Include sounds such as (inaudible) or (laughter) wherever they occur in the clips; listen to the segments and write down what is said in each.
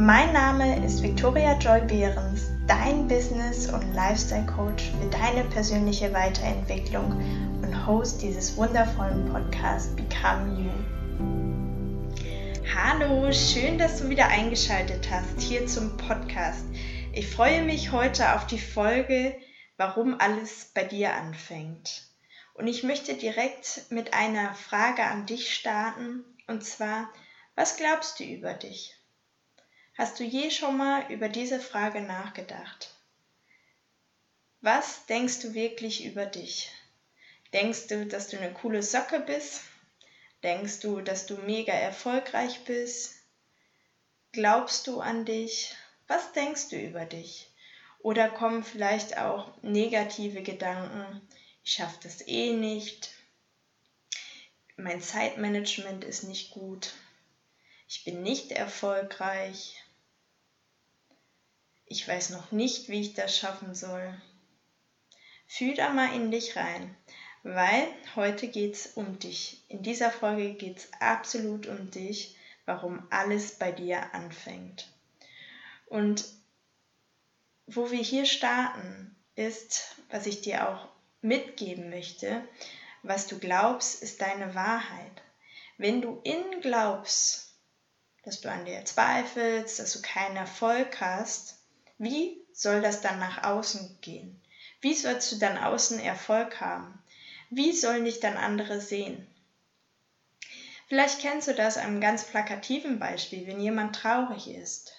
Mein Name ist Victoria Joy Behrens, dein Business- und Lifestyle-Coach für deine persönliche Weiterentwicklung und Host dieses wundervollen Podcasts Become You. Hallo, schön, dass du wieder eingeschaltet hast hier zum Podcast. Ich freue mich heute auf die Folge, warum alles bei dir anfängt. Und ich möchte direkt mit einer Frage an dich starten, und zwar, was glaubst du über dich? Hast du je schon mal über diese Frage nachgedacht? Was denkst du wirklich über dich? Denkst du, dass du eine coole Socke bist? Denkst du, dass du mega erfolgreich bist? Glaubst du an dich? Was denkst du über dich? Oder kommen vielleicht auch negative Gedanken, ich schaffe das eh nicht, mein Zeitmanagement ist nicht gut, ich bin nicht erfolgreich, ich weiß noch nicht, wie ich das schaffen soll. Fühl da mal in dich rein, weil heute geht es um dich. In dieser Folge geht es absolut um dich, warum alles bei dir anfängt. Und wo wir hier starten, ist, was ich dir auch mitgeben möchte, was du glaubst, ist deine Wahrheit. Wenn du innen glaubst, dass du an dir zweifelst, dass du keinen Erfolg hast, wie soll das dann nach außen gehen? Wie sollst du dann außen Erfolg haben? Wie sollen dich dann andere sehen? Vielleicht kennst du das an einem ganz plakativen Beispiel, wenn jemand traurig ist.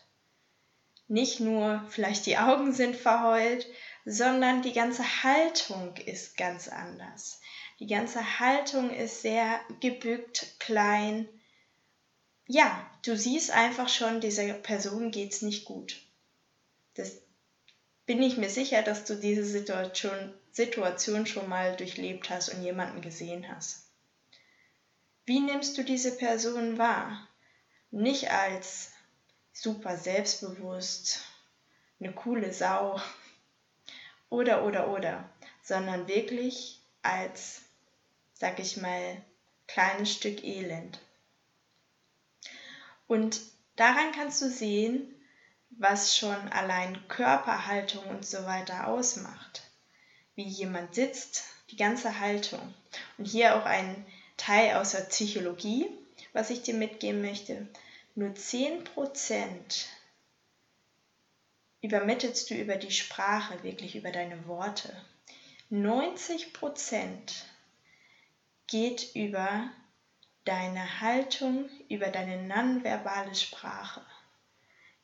Nicht nur vielleicht die Augen sind verheult, sondern die ganze Haltung ist ganz anders. Die ganze Haltung ist sehr gebückt, klein. Ja, du siehst einfach schon, dieser Person geht's nicht gut das bin ich mir sicher, dass du diese Situation, Situation schon mal durchlebt hast und jemanden gesehen hast. Wie nimmst du diese Person wahr? Nicht als super selbstbewusst, eine coole Sau oder oder oder, sondern wirklich als, sag ich mal, kleines Stück Elend. Und daran kannst du sehen, was schon allein Körperhaltung und so weiter ausmacht. Wie jemand sitzt, die ganze Haltung. Und hier auch ein Teil aus der Psychologie, was ich dir mitgeben möchte. Nur 10% übermittelst du über die Sprache, wirklich über deine Worte. 90% geht über deine Haltung, über deine nonverbale Sprache.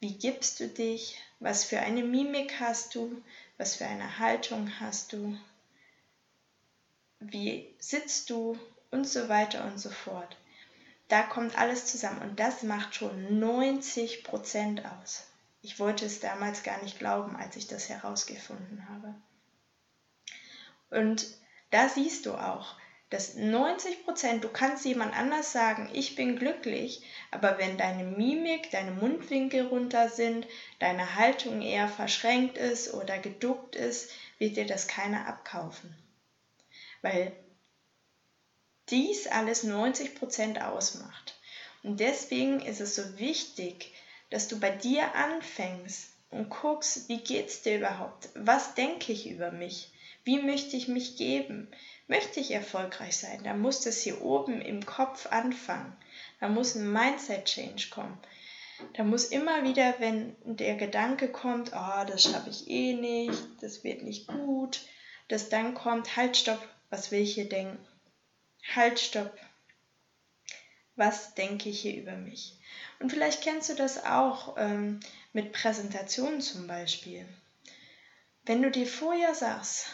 Wie gibst du dich? Was für eine Mimik hast du? Was für eine Haltung hast du? Wie sitzt du? Und so weiter und so fort. Da kommt alles zusammen und das macht schon 90 Prozent aus. Ich wollte es damals gar nicht glauben, als ich das herausgefunden habe. Und da siehst du auch, dass 90 Prozent, du kannst jemand anders sagen, ich bin glücklich, aber wenn deine Mimik, deine Mundwinkel runter sind, deine Haltung eher verschränkt ist oder geduckt ist, wird dir das keiner abkaufen. Weil dies alles 90 Prozent ausmacht. Und deswegen ist es so wichtig, dass du bei dir anfängst und guckst, wie geht's dir überhaupt? Was denke ich über mich? Wie möchte ich mich geben? Möchte ich erfolgreich sein, dann muss das hier oben im Kopf anfangen. Da muss ein Mindset-Change kommen. Da muss immer wieder, wenn der Gedanke kommt, oh, das schaffe ich eh nicht, das wird nicht gut, dass dann kommt, halt, stopp, was will ich hier denken? Halt, stopp. Was denke ich hier über mich? Und vielleicht kennst du das auch ähm, mit Präsentationen zum Beispiel. Wenn du dir vorher sagst,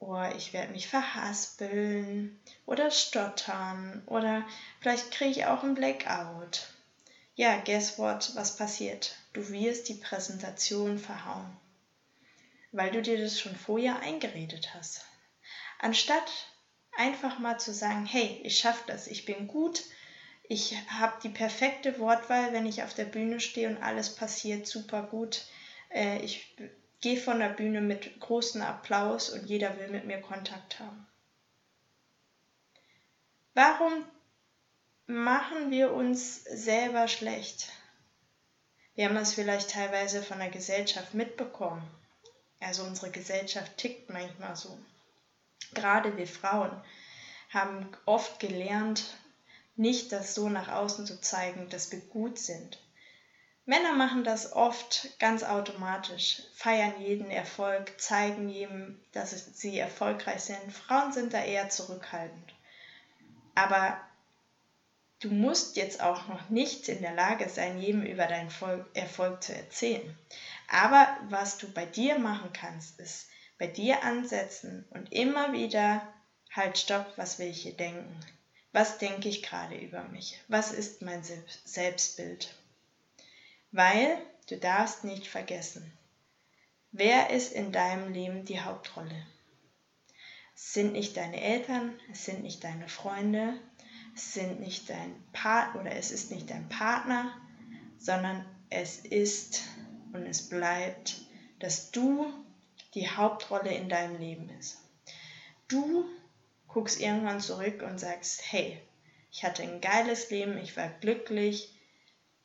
oh, ich werde mich verhaspeln oder stottern oder vielleicht kriege ich auch einen Blackout. Ja, guess what? Was passiert? Du wirst die Präsentation verhauen, weil du dir das schon vorher eingeredet hast. Anstatt einfach mal zu sagen, hey, ich schaffe das, ich bin gut, ich habe die perfekte Wortwahl, wenn ich auf der Bühne stehe und alles passiert super gut. Äh, ich gehe von der Bühne mit großem Applaus und jeder will mit mir Kontakt haben. Warum machen wir uns selber schlecht? Wir haben es vielleicht teilweise von der Gesellschaft mitbekommen. Also unsere Gesellschaft tickt manchmal so. Gerade wir Frauen haben oft gelernt, nicht das so nach außen zu zeigen, dass wir gut sind. Männer machen das oft ganz automatisch, feiern jeden Erfolg, zeigen jedem, dass sie erfolgreich sind. Frauen sind da eher zurückhaltend. Aber du musst jetzt auch noch nicht in der Lage sein, jedem über deinen Erfolg zu erzählen. Aber was du bei dir machen kannst, ist bei dir ansetzen und immer wieder, halt, stopp, was will ich hier denken? Was denke ich gerade über mich? Was ist mein Selbstbild? Weil du darfst nicht vergessen, wer ist in deinem Leben die Hauptrolle? Es sind nicht deine Eltern, es sind nicht deine Freunde, es sind nicht dein Partner oder es ist nicht dein Partner, sondern es ist und es bleibt, dass du die Hauptrolle in deinem Leben bist. Du guckst irgendwann zurück und sagst, hey, ich hatte ein geiles Leben, ich war glücklich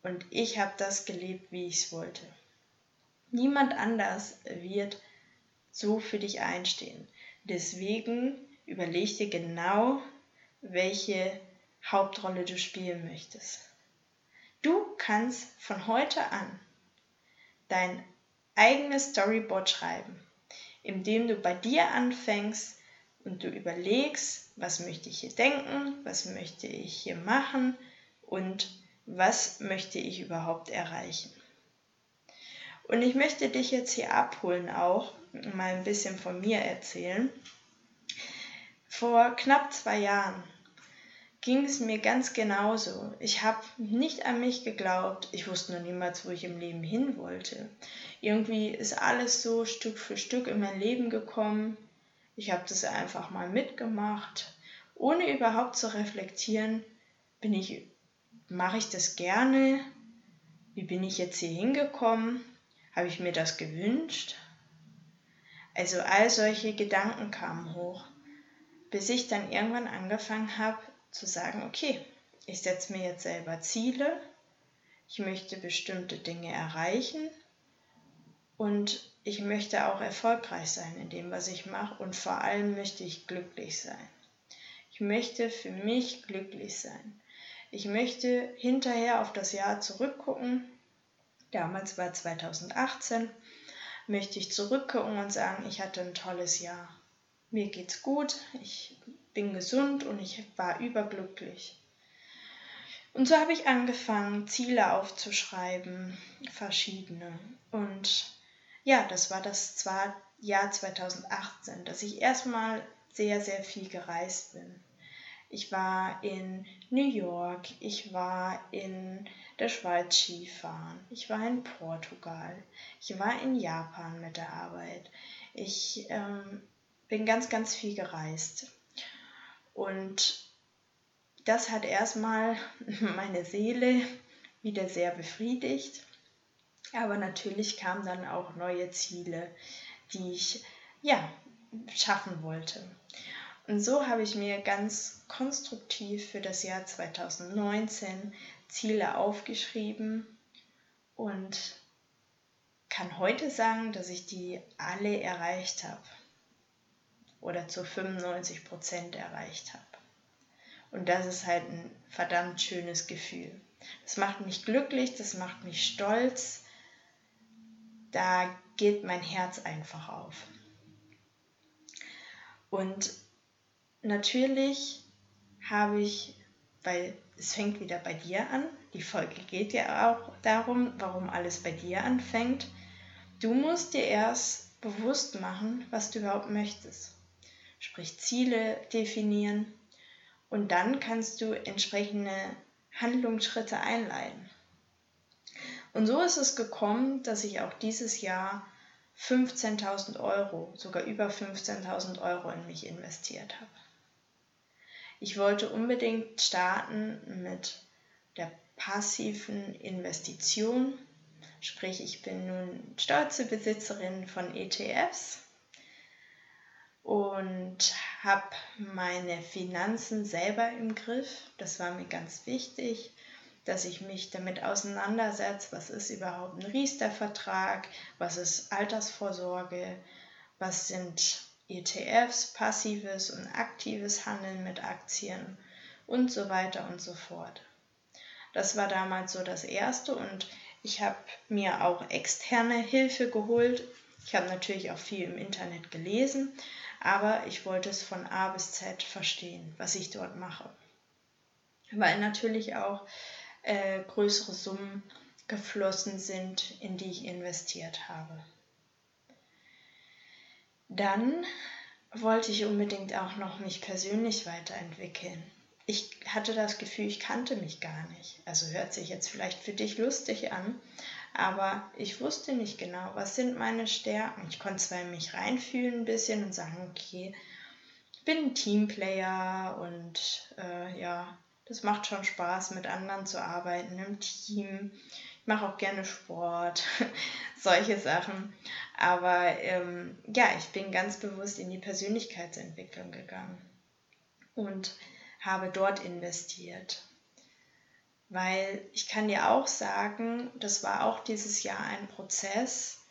und ich habe das gelebt, wie ich es wollte. Niemand anders wird so für dich einstehen. Deswegen überleg dir genau, welche Hauptrolle du spielen möchtest. Du kannst von heute an dein eigenes Storyboard schreiben, indem du bei dir anfängst und du überlegst, was möchte ich hier denken, was möchte ich hier machen und was möchte ich überhaupt erreichen. Und ich möchte dich jetzt hier abholen auch, mal ein bisschen von mir erzählen. Vor knapp zwei Jahren ging es mir ganz genauso. Ich habe nicht an mich geglaubt. Ich wusste noch niemals, wo ich im Leben hin wollte. Irgendwie ist alles so Stück für Stück in mein Leben gekommen. Ich habe das einfach mal mitgemacht, ohne überhaupt zu reflektieren, bin ich, mache ich das gerne? Wie bin ich jetzt hier hingekommen? Habe ich mir das gewünscht? Also all solche Gedanken kamen hoch, bis ich dann irgendwann angefangen habe zu sagen, okay, ich setze mir jetzt selber Ziele, ich möchte bestimmte Dinge erreichen und ich möchte auch erfolgreich sein in dem, was ich mache und vor allem möchte ich glücklich sein. Ich möchte für mich glücklich sein. Ich möchte hinterher auf das Jahr zurückgucken. Damals war 2018 möchte ich zurückgucken und sagen, ich hatte ein tolles Jahr. Mir geht's gut, ich bin gesund und ich war überglücklich. Und so habe ich angefangen, Ziele aufzuschreiben, verschiedene. Und ja, das war das Jahr 2018, dass ich erstmal sehr, sehr viel gereist bin. Ich war in New York, ich war in der Schweiz Skifahren, ich war in Portugal, ich war in Japan mit der Arbeit. Ich ähm, bin ganz, ganz viel gereist. Und das hat erstmal (laughs) meine Seele wieder sehr befriedigt. Aber natürlich kamen dann auch neue Ziele, die ich ja schaffen wollte. Und so habe ich mir ganz konstruktiv für das Jahr 2019 Ziele aufgeschrieben und kann heute sagen, dass ich die alle erreicht habe oder zu 95 Prozent erreicht habe. Und das ist halt ein verdammt schönes Gefühl. Das macht mich glücklich, das macht mich stolz. Da geht mein Herz einfach auf. Und natürlich habe ich, weil es fängt wieder bei dir an, die Folge geht ja auch darum, warum alles bei dir anfängt. Du musst dir erst bewusst machen, was du überhaupt möchtest. Sprich Ziele definieren und dann kannst du entsprechende Handlungsschritte einleiten. Und so ist es gekommen, dass ich auch dieses Jahr 15.000 Euro, sogar über 15.000 Euro in mich investiert habe. Ich wollte unbedingt starten mit der passiven Investition, sprich ich bin nun stolze Besitzerin von ETFs und habe meine Finanzen selber im Griff. Das war mir ganz wichtig, dass ich mich damit auseinandersetze, was ist überhaupt ein Riester-Vertrag, was ist Altersvorsorge, was sind ETFs, passives und aktives Handeln mit Aktien und so weiter und so fort. Das war damals so das Erste und ich habe mir auch externe Hilfe geholt. Ich habe natürlich auch viel im Internet gelesen, aber ich wollte es von A bis Z verstehen, was ich dort mache. Weil natürlich auch äh, größere Summen geflossen sind, in die ich investiert habe. Dann wollte ich unbedingt auch noch mich persönlich weiterentwickeln. Ich hatte das Gefühl, ich kannte mich gar nicht. Also hört sich jetzt vielleicht für dich lustig an, aber ich wusste nicht genau, was sind meine Stärken. Ich konnte zwar in mich reinfühlen ein bisschen und sagen, okay, ich bin ein Teamplayer und äh, ja, das macht schon Spaß, mit anderen zu arbeiten im Team. Ich mache auch gerne Sport, (laughs) solche Sachen. Aber ähm, ja, ich bin ganz bewusst in die Persönlichkeitsentwicklung gegangen und habe dort investiert. Weil ich kann dir auch sagen, das war auch dieses Jahr ein Prozess.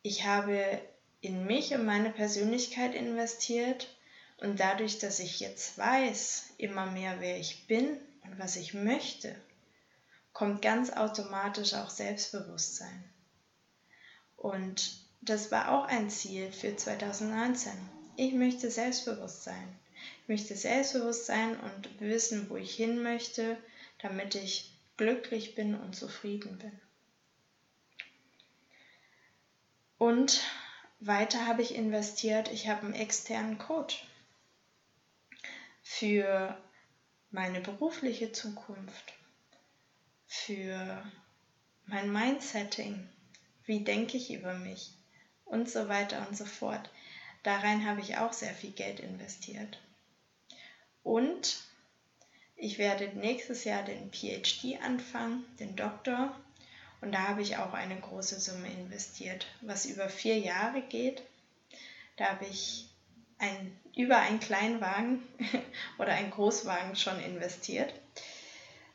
Ich habe in mich und meine Persönlichkeit investiert und dadurch, dass ich jetzt weiß immer mehr, wer ich bin und was ich möchte, kommt ganz automatisch auch Selbstbewusstsein. Und das war auch ein Ziel für 2019. Ich möchte selbstbewusst sein. Ich möchte selbstbewusst sein und wissen, wo ich hin möchte damit ich glücklich bin und zufrieden bin. Und weiter habe ich investiert, ich habe einen externen Coach für meine berufliche Zukunft, für mein Mindsetting, wie denke ich über mich und so weiter und so fort. Darein habe ich auch sehr viel Geld investiert. Und ich werde nächstes Jahr den PhD anfangen, den Doktor. Und da habe ich auch eine große Summe investiert, was über vier Jahre geht. Da habe ich ein, über einen Kleinwagen (laughs) oder einen Großwagen schon investiert.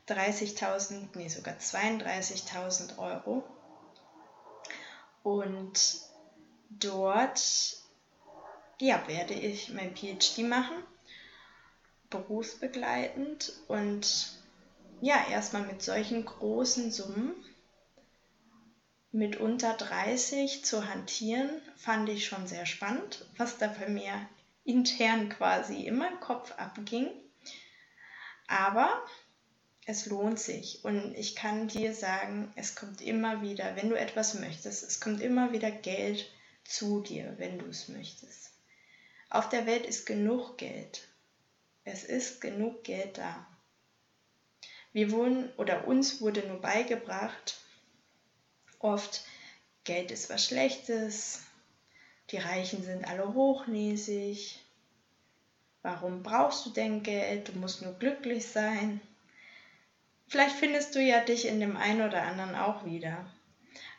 30.000, nee, sogar 32.000 Euro. Und dort ja, werde ich mein PhD machen berufsbegleitend und ja, erstmal mit solchen großen Summen mit unter 30 zu hantieren, fand ich schon sehr spannend, was da bei mir intern quasi immer im Kopf abging. Aber es lohnt sich und ich kann dir sagen, es kommt immer wieder, wenn du etwas möchtest, es kommt immer wieder Geld zu dir, wenn du es möchtest. Auf der Welt ist genug Geld es ist genug Geld da. Wir wurden oder uns wurde nur beigebracht, oft Geld ist was Schlechtes, die Reichen sind alle hochnäsig, warum brauchst du denn Geld, du musst nur glücklich sein. Vielleicht findest du ja dich in dem einen oder anderen auch wieder.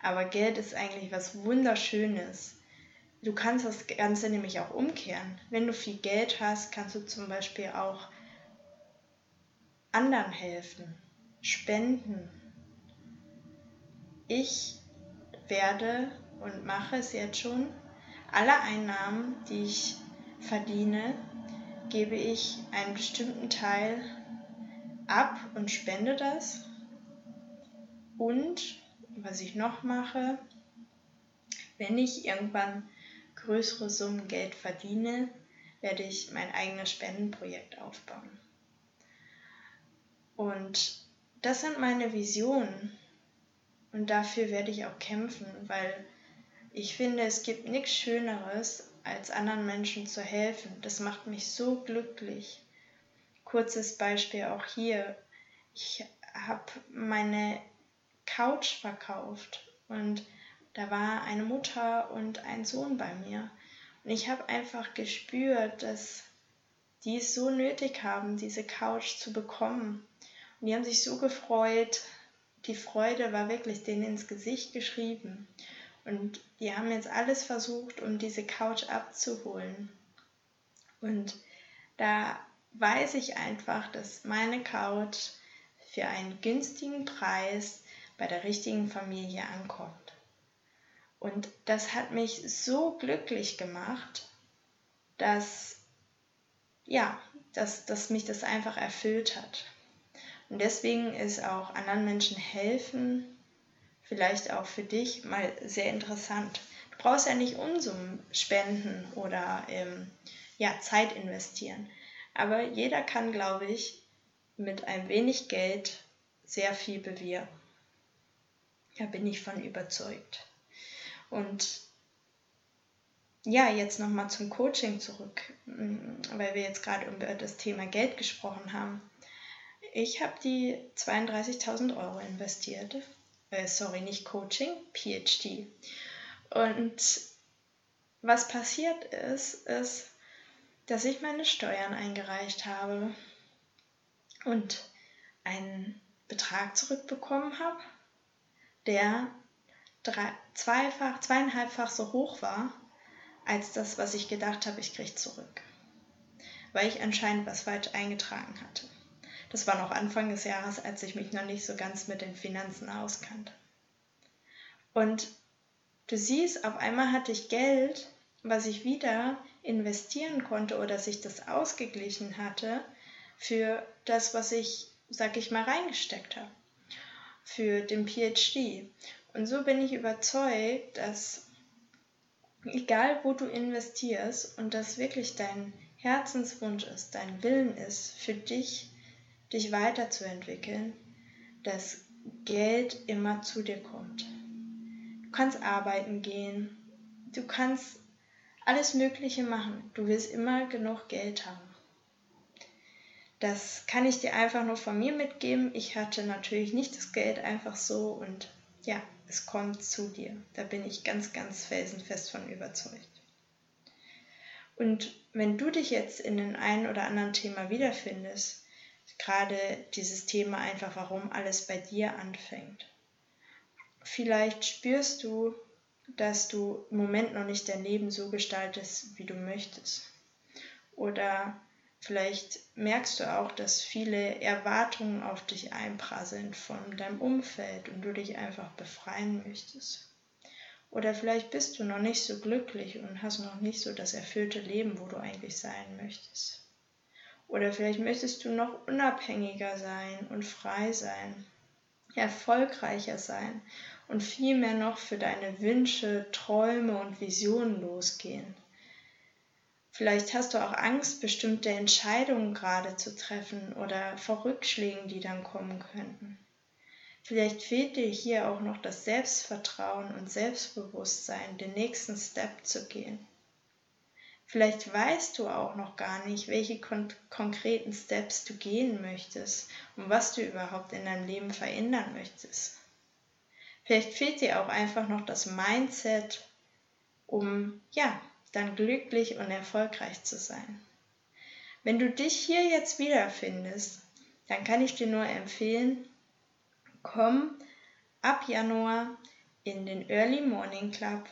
Aber Geld ist eigentlich was Wunderschönes. Du kannst das Ganze nämlich auch umkehren. Wenn du viel Geld hast, kannst du zum Beispiel auch anderen helfen, spenden. Ich werde und mache es jetzt schon. Alle Einnahmen, die ich verdiene, gebe ich einen bestimmten Teil ab und spende das. Und was ich noch mache, wenn ich irgendwann größere Summen Geld verdiene, werde ich mein eigenes Spendenprojekt aufbauen. Und das sind meine Visionen. Und dafür werde ich auch kämpfen, weil ich finde, es gibt nichts Schöneres, als anderen Menschen zu helfen. Das macht mich so glücklich. Kurzes Beispiel auch hier. Ich habe meine Couch verkauft und da war eine Mutter und ein Sohn bei mir. Und ich habe einfach gespürt, dass die es so nötig haben, diese Couch zu bekommen. Und die haben sich so gefreut. Die Freude war wirklich denen ins Gesicht geschrieben. Und die haben jetzt alles versucht, um diese Couch abzuholen. Und da weiß ich einfach, dass meine Couch für einen günstigen Preis bei der richtigen Familie ankommt. Und das hat mich so glücklich gemacht, dass, ja, dass, dass mich das einfach erfüllt hat. Und deswegen ist auch anderen Menschen helfen, vielleicht auch für dich mal sehr interessant. Du brauchst ja nicht Unsummen spenden oder ähm, ja, Zeit investieren. Aber jeder kann, glaube ich, mit ein wenig Geld sehr viel bewirken. Da bin ich von überzeugt. Und ja, jetzt nochmal zum Coaching zurück, mm, weil wir jetzt gerade über das Thema Geld gesprochen haben. Ich habe die 32.000 Euro investiert. Äh, sorry, nicht Coaching, PhD. Und was passiert ist, ist, dass ich meine Steuern eingereicht habe und einen Betrag zurückbekommen habe, der drei, zweifach, zweieinhalbfach so hoch war, als das, was ich gedacht habe, ich kriege zurück. Weil ich anscheinend was falsch eingetragen hatte. Das war noch Anfang des Jahres, als ich mich noch nicht so ganz mit den Finanzen auskannte. Und du siehst, auf einmal hatte ich Geld, was ich wieder investieren konnte oder sich das ausgeglichen hatte für das, was ich, sag ich mal, reingesteckt habe. Für den PhD. Und so bin ich überzeugt, dass egal wo du investierst und das wirklich dein Herzenswunsch ist, dein Willen ist, für dich, dich weiterzuentwickeln, dass Geld immer zu dir kommt. Du kannst arbeiten gehen, du kannst alles Mögliche machen, du willst immer genug Geld haben. Das kann ich dir einfach nur von mir mitgeben. Ich hatte natürlich nicht das Geld einfach so und ja, es kommt zu dir. Da bin ich ganz, ganz felsenfest von überzeugt. Und wenn du dich jetzt in den einen oder anderen Thema wiederfindest, gerade dieses Thema einfach, warum alles bei dir anfängt, vielleicht spürst du, dass du im Moment noch nicht dein Leben so gestaltest, wie du möchtest. Oder Vielleicht merkst du auch, dass viele Erwartungen auf dich einprasseln von deinem Umfeld und du dich einfach befreien möchtest. Oder vielleicht bist du noch nicht so glücklich und hast noch nicht so das erfüllte Leben, wo du eigentlich sein möchtest. Oder vielleicht möchtest du noch unabhängiger sein und frei sein, erfolgreicher sein und vielmehr noch für deine Wünsche, Träume und Visionen losgehen. Vielleicht hast du auch Angst, bestimmte Entscheidungen gerade zu treffen oder vor Rückschlägen, die dann kommen könnten. Vielleicht fehlt dir hier auch noch das Selbstvertrauen und Selbstbewusstsein, den nächsten Step zu gehen. Vielleicht weißt du auch noch gar nicht, welche kon konkreten Steps du gehen möchtest und was du überhaupt in deinem Leben verändern möchtest. Vielleicht fehlt dir auch einfach noch das Mindset, um ja, dann glücklich und erfolgreich zu sein. Wenn du dich hier jetzt wiederfindest, dann kann ich dir nur empfehlen, komm ab Januar in den Early Morning Club.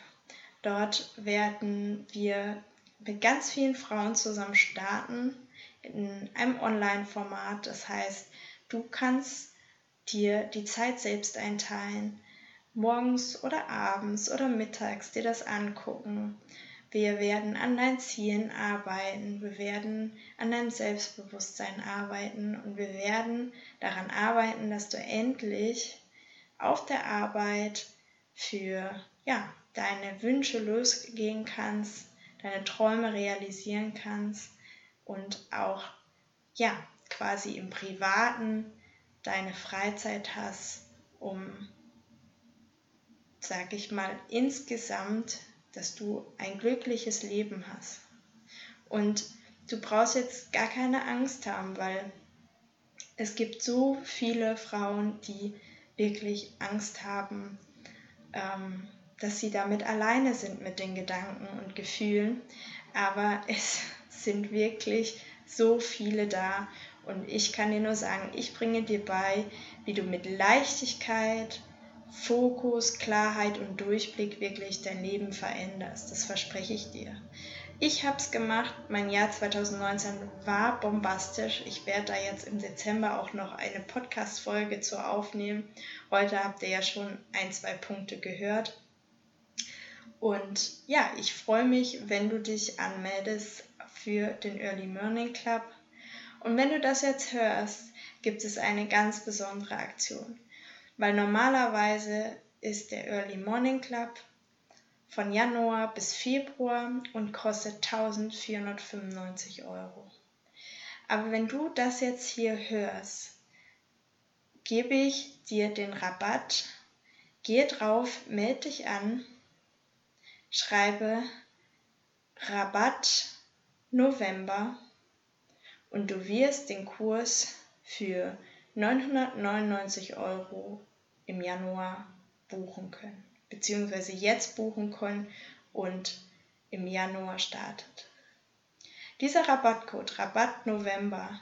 Dort werden wir mit ganz vielen Frauen zusammen starten in einem Online-Format. Das heißt, du kannst dir die Zeit selbst einteilen, morgens oder abends oder mittags dir das angucken. Wir werden an deinen Zielen arbeiten, wir werden an deinem Selbstbewusstsein arbeiten und wir werden daran arbeiten, dass du endlich auf der Arbeit für ja, deine Wünsche losgehen kannst, deine Träume realisieren kannst und auch ja, quasi im privaten deine Freizeit hast, um sag ich mal insgesamt dass du ein glückliches Leben hast. Und du brauchst jetzt gar keine Angst haben, weil es gibt so viele Frauen, die wirklich Angst haben, ähm, dass sie damit alleine sind mit den Gedanken und Gefühlen, aber (laughs) es sind wirklich so viele da und ich kann dir nur sagen, ich bringe dir bei, wie du mit Leichtigkeit, Fokus, Klarheit und Durchblick wirklich dein Leben veränderst. Das verspreche ich dir. Ich habe es gemacht. Mein Jahr 2019 war bombastisch. Ich werde da jetzt im Dezember auch noch eine Podcast-Folge zu aufnehmen. Heute habt ihr ja schon ein, zwei Punkte gehört. Und ja, ich freue mich, wenn du dich anmeldest für den Early Morning Club. Und wenn du das jetzt hörst, gibt es eine ganz besondere Aktion. Weil normalerweise ist der Early Morning Club von Januar bis Februar und kostet 1495 Euro. Aber wenn du das jetzt hier hörst, gebe ich dir den Rabatt. Geh drauf, melde dich an, schreibe Rabatt November und du wirst den Kurs für 999 Euro im Januar buchen können beziehungsweise jetzt buchen können und im Januar startet. Dieser Rabattcode Rabatt November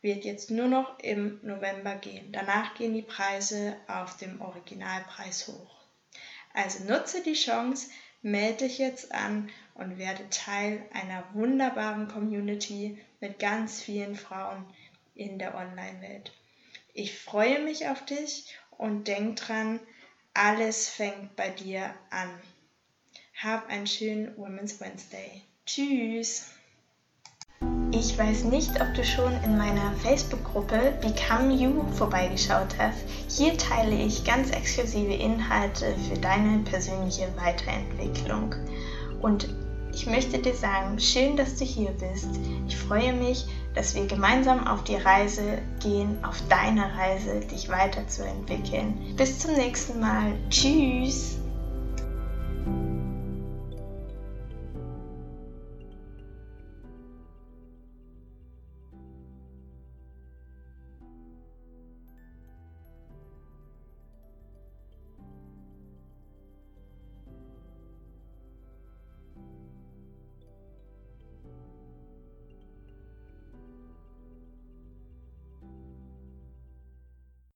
wird jetzt nur noch im November gehen. Danach gehen die Preise auf dem Originalpreis hoch. Also nutze die Chance, melde dich jetzt an und werde Teil einer wunderbaren Community mit ganz vielen Frauen in der Online-Welt. Ich freue mich auf dich und denk dran, alles fängt bei dir an. Hab einen schönen Women's Wednesday. Tschüss. Ich weiß nicht, ob du schon in meiner Facebook-Gruppe Become You vorbeigeschaut hast. Hier teile ich ganz exklusive Inhalte für deine persönliche Weiterentwicklung. Und ich möchte dir sagen, schön, dass du hier bist. Ich freue mich, dass wir gemeinsam auf die Reise gehen, auf deine Reise, dich weiterzuentwickeln. Bis zum nächsten Mal. Tschüss.